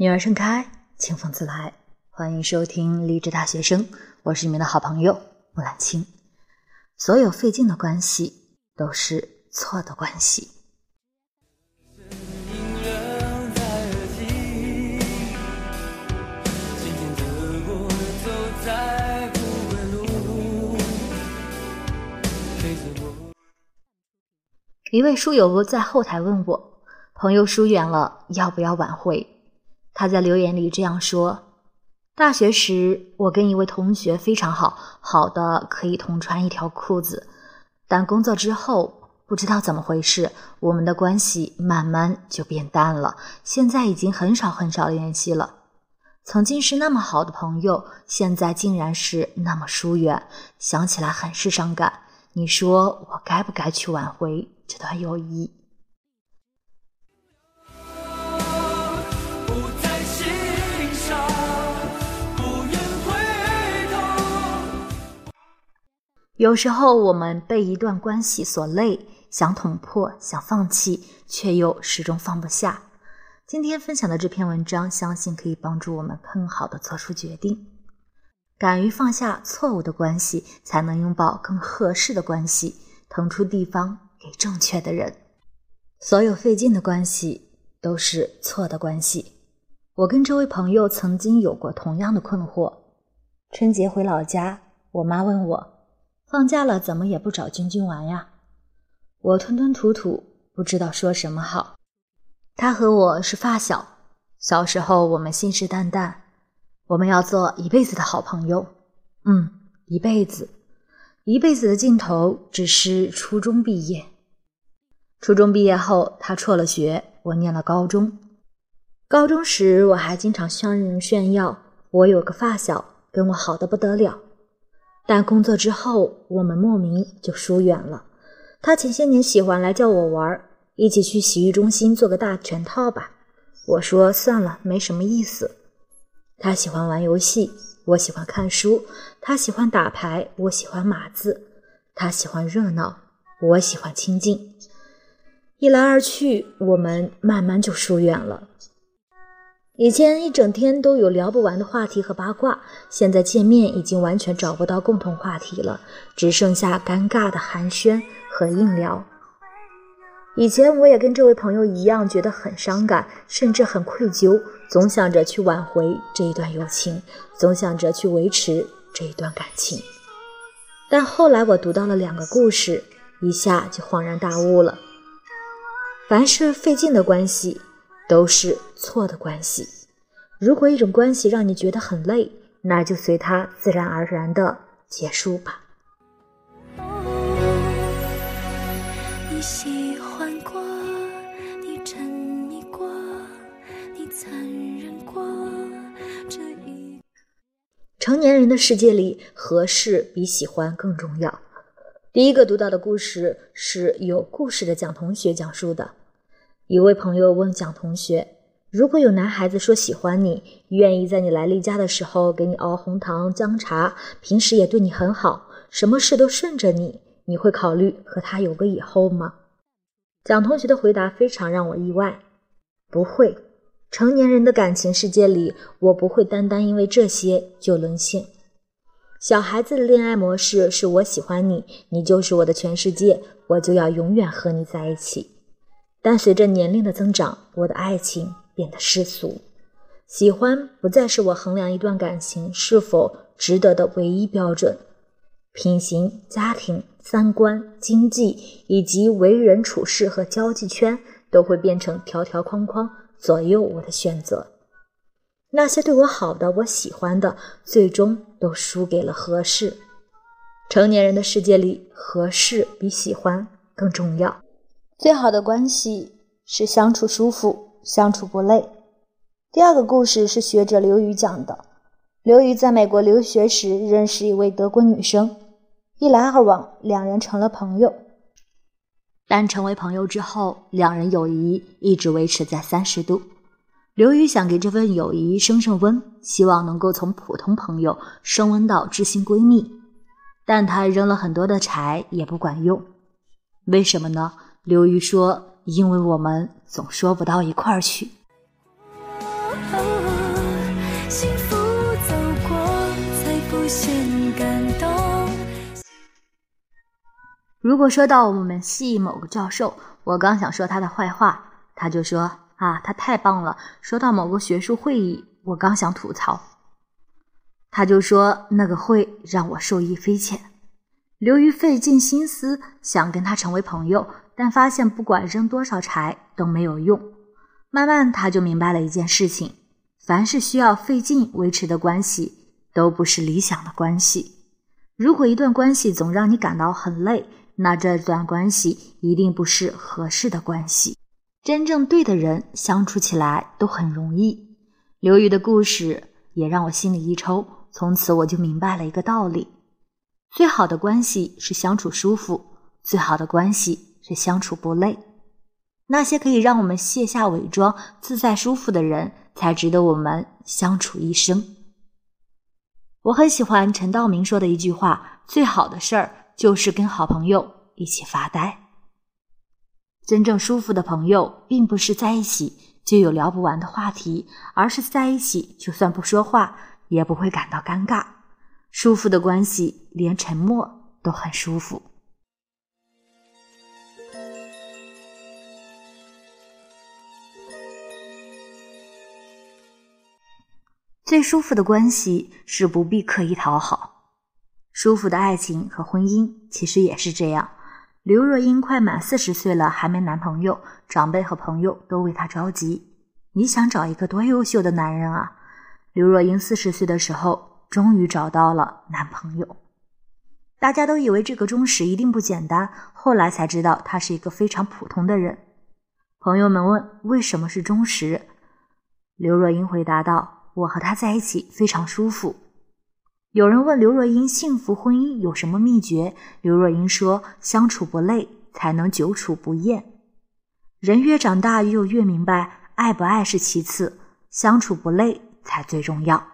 女儿盛开，清风自来。欢迎收听励志大学生，我是你们的好朋友木兰青。所有费劲的关系都是错的关系。一位书友在后台问我，朋友疏远了，要不要挽回？他在留言里这样说：“大学时，我跟一位同学非常好，好的可以同穿一条裤子。但工作之后，不知道怎么回事，我们的关系慢慢就变淡了。现在已经很少很少联系了。曾经是那么好的朋友，现在竟然是那么疏远，想起来很是伤感。你说我该不该去挽回这段友谊？”有时候我们被一段关系所累，想捅破，想放弃，却又始终放不下。今天分享的这篇文章，相信可以帮助我们更好的做出决定。敢于放下错误的关系，才能拥抱更合适的关系，腾出地方给正确的人。所有费劲的关系都是错的关系。我跟这位朋友曾经有过同样的困惑。春节回老家，我妈问我。放假了，怎么也不找君君玩呀？我吞吞吐吐，不知道说什么好。他和我是发小，小时候我们信誓旦旦，我们要做一辈子的好朋友。嗯，一辈子，一辈子的尽头只是初中毕业。初中毕业后，他辍了学，我念了高中。高中时，我还经常向人炫耀，我有个发小，跟我好的不得了。但工作之后，我们莫名就疏远了。他前些年喜欢来叫我玩，一起去洗浴中心做个大全套吧。我说算了，没什么意思。他喜欢玩游戏，我喜欢看书；他喜欢打牌，我喜欢码字；他喜欢热闹，我喜欢清静。一来二去，我们慢慢就疏远了。以前一整天都有聊不完的话题和八卦，现在见面已经完全找不到共同话题了，只剩下尴尬的寒暄和硬聊。以前我也跟这位朋友一样，觉得很伤感，甚至很愧疚，总想着去挽回这一段友情，总想着去维持这一段感情。但后来我读到了两个故事，一下就恍然大悟了：凡是费劲的关系。都是错的关系。如果一种关系让你觉得很累，那就随它自然而然的结束吧。成年人的世界里，合适比喜欢更重要。第一个读到的故事是有故事的蒋同学讲述的。一位朋友问蒋同学：“如果有男孩子说喜欢你，愿意在你来例假的时候给你熬红糖姜茶，平时也对你很好，什么事都顺着你，你会考虑和他有个以后吗？”蒋同学的回答非常让我意外：“不会，成年人的感情世界里，我不会单单因为这些就沦陷。小孩子的恋爱模式是我喜欢你，你就是我的全世界，我就要永远和你在一起。”但随着年龄的增长，我的爱情变得世俗，喜欢不再是我衡量一段感情是否值得的唯一标准。品行、家庭、三观、经济以及为人处事和交际圈都会变成条条框框，左右我的选择。那些对我好的、我喜欢的，最终都输给了合适。成年人的世界里，合适比喜欢更重要。最好的关系是相处舒服，相处不累。第二个故事是学者刘宇讲的。刘宇在美国留学时认识一位德国女生，一来二往，两人成了朋友。但成为朋友之后，两人友谊一直维持在三十度。刘宇想给这份友谊升升温，希望能够从普通朋友升温到知心闺蜜，但他扔了很多的柴也不管用。为什么呢？刘瑜说：“因为我们总说不到一块儿去。”如果说到我们系某个教授，我刚想说他的坏话，他就说啊，他太棒了。说到某个学术会议，我刚想吐槽，他就说那个会让我受益匪浅。刘瑜费尽心思想跟他成为朋友，但发现不管扔多少柴都没有用。慢慢他就明白了一件事情：凡是需要费劲维持的关系，都不是理想的关系。如果一段关系总让你感到很累，那这段关系一定不是合适的关系。真正对的人相处起来都很容易。刘瑜的故事也让我心里一抽，从此我就明白了一个道理。最好的关系是相处舒服，最好的关系是相处不累。那些可以让我们卸下伪装、自在舒服的人，才值得我们相处一生。我很喜欢陈道明说的一句话：“最好的事儿就是跟好朋友一起发呆。”真正舒服的朋友，并不是在一起就有聊不完的话题，而是在一起就算不说话，也不会感到尴尬。舒服的关系，连沉默都很舒服。最舒服的关系是不必刻意讨好。舒服的爱情和婚姻其实也是这样。刘若英快满四十岁了，还没男朋友，长辈和朋友都为她着急。你想找一个多优秀的男人啊？刘若英四十岁的时候。终于找到了男朋友，大家都以为这个忠实一定不简单，后来才知道他是一个非常普通的人。朋友们问为什么是忠实，刘若英回答道：“我和他在一起非常舒服。”有人问刘若英幸福婚姻有什么秘诀，刘若英说：“相处不累，才能久处不厌。人越长大，又越明白，爱不爱是其次，相处不累才最重要。”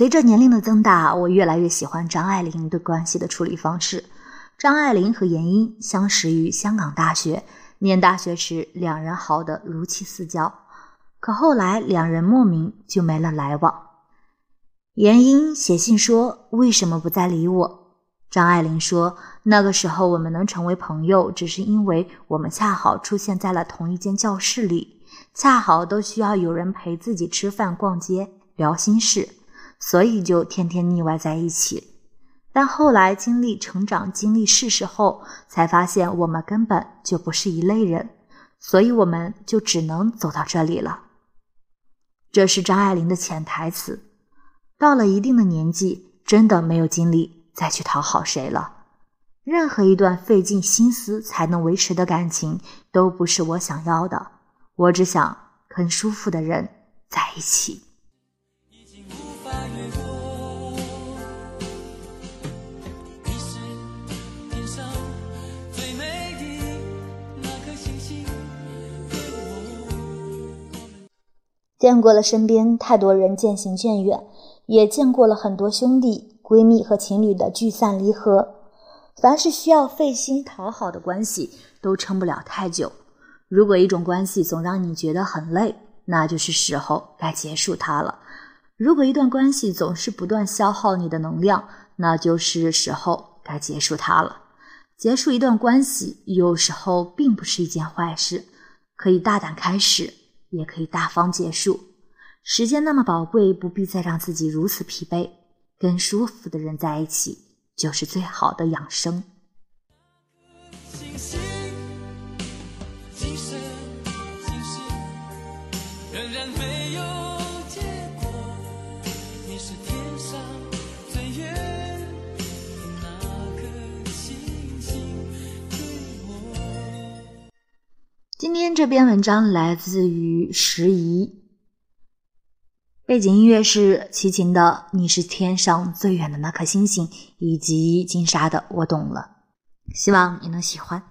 随着年龄的增大，我越来越喜欢张爱玲对关系的处理方式。张爱玲和闫英相识于香港大学，念大学时两人好得如漆似胶，可后来两人莫名就没了来往。闫英写信说：“为什么不再理我？”张爱玲说：“那个时候我们能成为朋友，只是因为我们恰好出现在了同一间教室里，恰好都需要有人陪自己吃饭、逛街、聊心事。”所以就天天腻歪在一起，但后来经历成长、经历世事后，才发现我们根本就不是一类人，所以我们就只能走到这里了。这是张爱玲的潜台词。到了一定的年纪，真的没有精力再去讨好谁了。任何一段费尽心思才能维持的感情，都不是我想要的。我只想跟舒服的人在一起。见过了身边太多人渐行渐远，也见过了很多兄弟、闺蜜和情侣的聚散离合。凡是需要费心讨好的关系，都撑不了太久。如果一种关系总让你觉得很累，那就是时候该结束它了。如果一段关系总是不断消耗你的能量，那就是时候该结束它了。结束一段关系，有时候并不是一件坏事，可以大胆开始。也可以大方结束。时间那么宝贵，不必再让自己如此疲惫。跟舒服的人在一起，就是最好的养生。这篇文章来自于时宜，背景音乐是齐秦的《你是天上最远的那颗星星》，以及金莎的《我懂了》，希望你能喜欢。